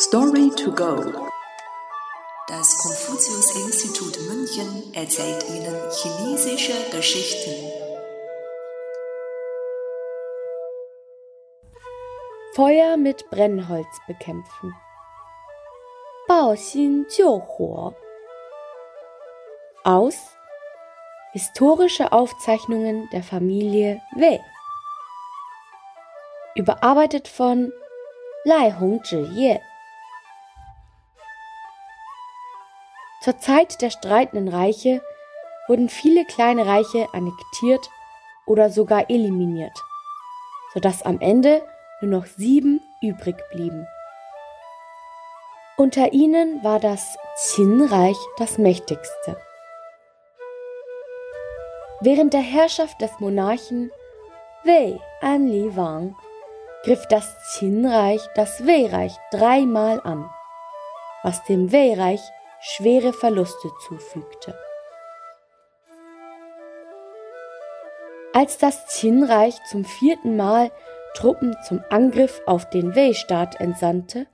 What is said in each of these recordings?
Story to go. Das Konfuzius-Institut München erzählt Ihnen chinesische Geschichten. Feuer mit Brennholz bekämpfen. Aus Historische Aufzeichnungen der Familie Wei. Überarbeitet von Lai Hongzhiye. Zur Zeit der streitenden Reiche wurden viele kleine Reiche annektiert oder sogar eliminiert, sodass am Ende nur noch sieben übrig blieben. Unter ihnen war das Qin-Reich das mächtigste. Während der Herrschaft des Monarchen Wei Anli Wang griff das Qin-Reich das Wei-Reich dreimal an, was dem Wei-Reich schwere Verluste zufügte. Als das Qin-Reich zum vierten Mal Truppen zum Angriff auf den Wei-Staat entsandte,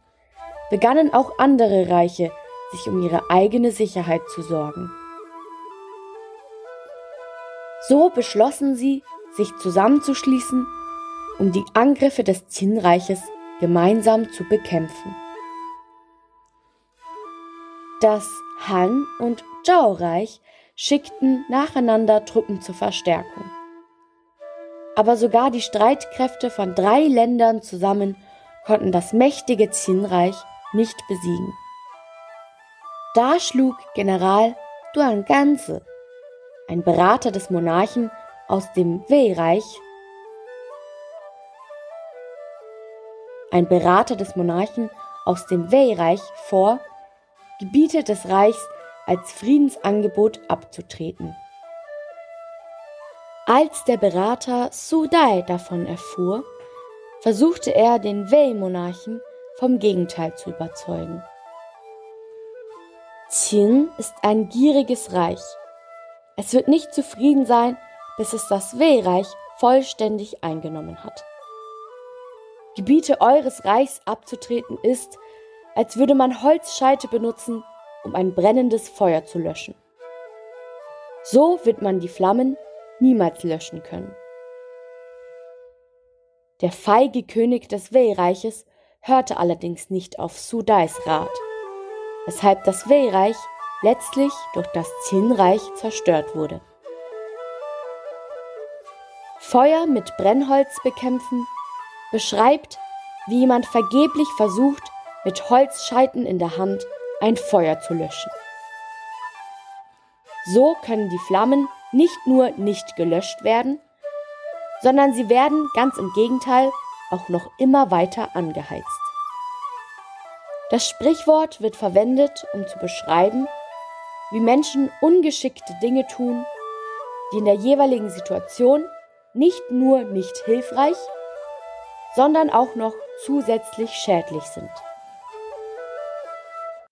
begannen auch andere Reiche sich um ihre eigene Sicherheit zu sorgen. So beschlossen sie, sich zusammenzuschließen, um die Angriffe des Qin-Reiches gemeinsam zu bekämpfen. Das Han- und Zhao-Reich schickten nacheinander Truppen zur Verstärkung. Aber sogar die Streitkräfte von drei Ländern zusammen konnten das mächtige Qin-Reich nicht besiegen. Da schlug General Duan Ganze ein Berater des Monarchen aus dem Wei-Reich, ein Berater des Monarchen aus dem Wei-Reich vor, Gebiete des Reichs als Friedensangebot abzutreten. Als der Berater Su Dai davon erfuhr, versuchte er den Wei-Monarchen vom Gegenteil zu überzeugen. Qin ist ein gieriges Reich, es wird nicht zufrieden sein, bis es das Wehreich vollständig eingenommen hat. Gebiete eures Reichs abzutreten ist, als würde man Holzscheite benutzen, um ein brennendes Feuer zu löschen. So wird man die Flammen niemals löschen können. Der feige König des Wei-Reiches hörte allerdings nicht auf Sudais Rat, weshalb das Wei-Reich letztlich durch das Qin-Reich zerstört wurde. Feuer mit Brennholz bekämpfen beschreibt, wie jemand vergeblich versucht, mit Holzscheiten in der Hand ein Feuer zu löschen. So können die Flammen nicht nur nicht gelöscht werden, sondern sie werden ganz im Gegenteil auch noch immer weiter angeheizt. Das Sprichwort wird verwendet, um zu beschreiben, wie Menschen ungeschickte Dinge tun, die in der jeweiligen Situation nicht nur nicht hilfreich, sondern auch noch zusätzlich schädlich sind.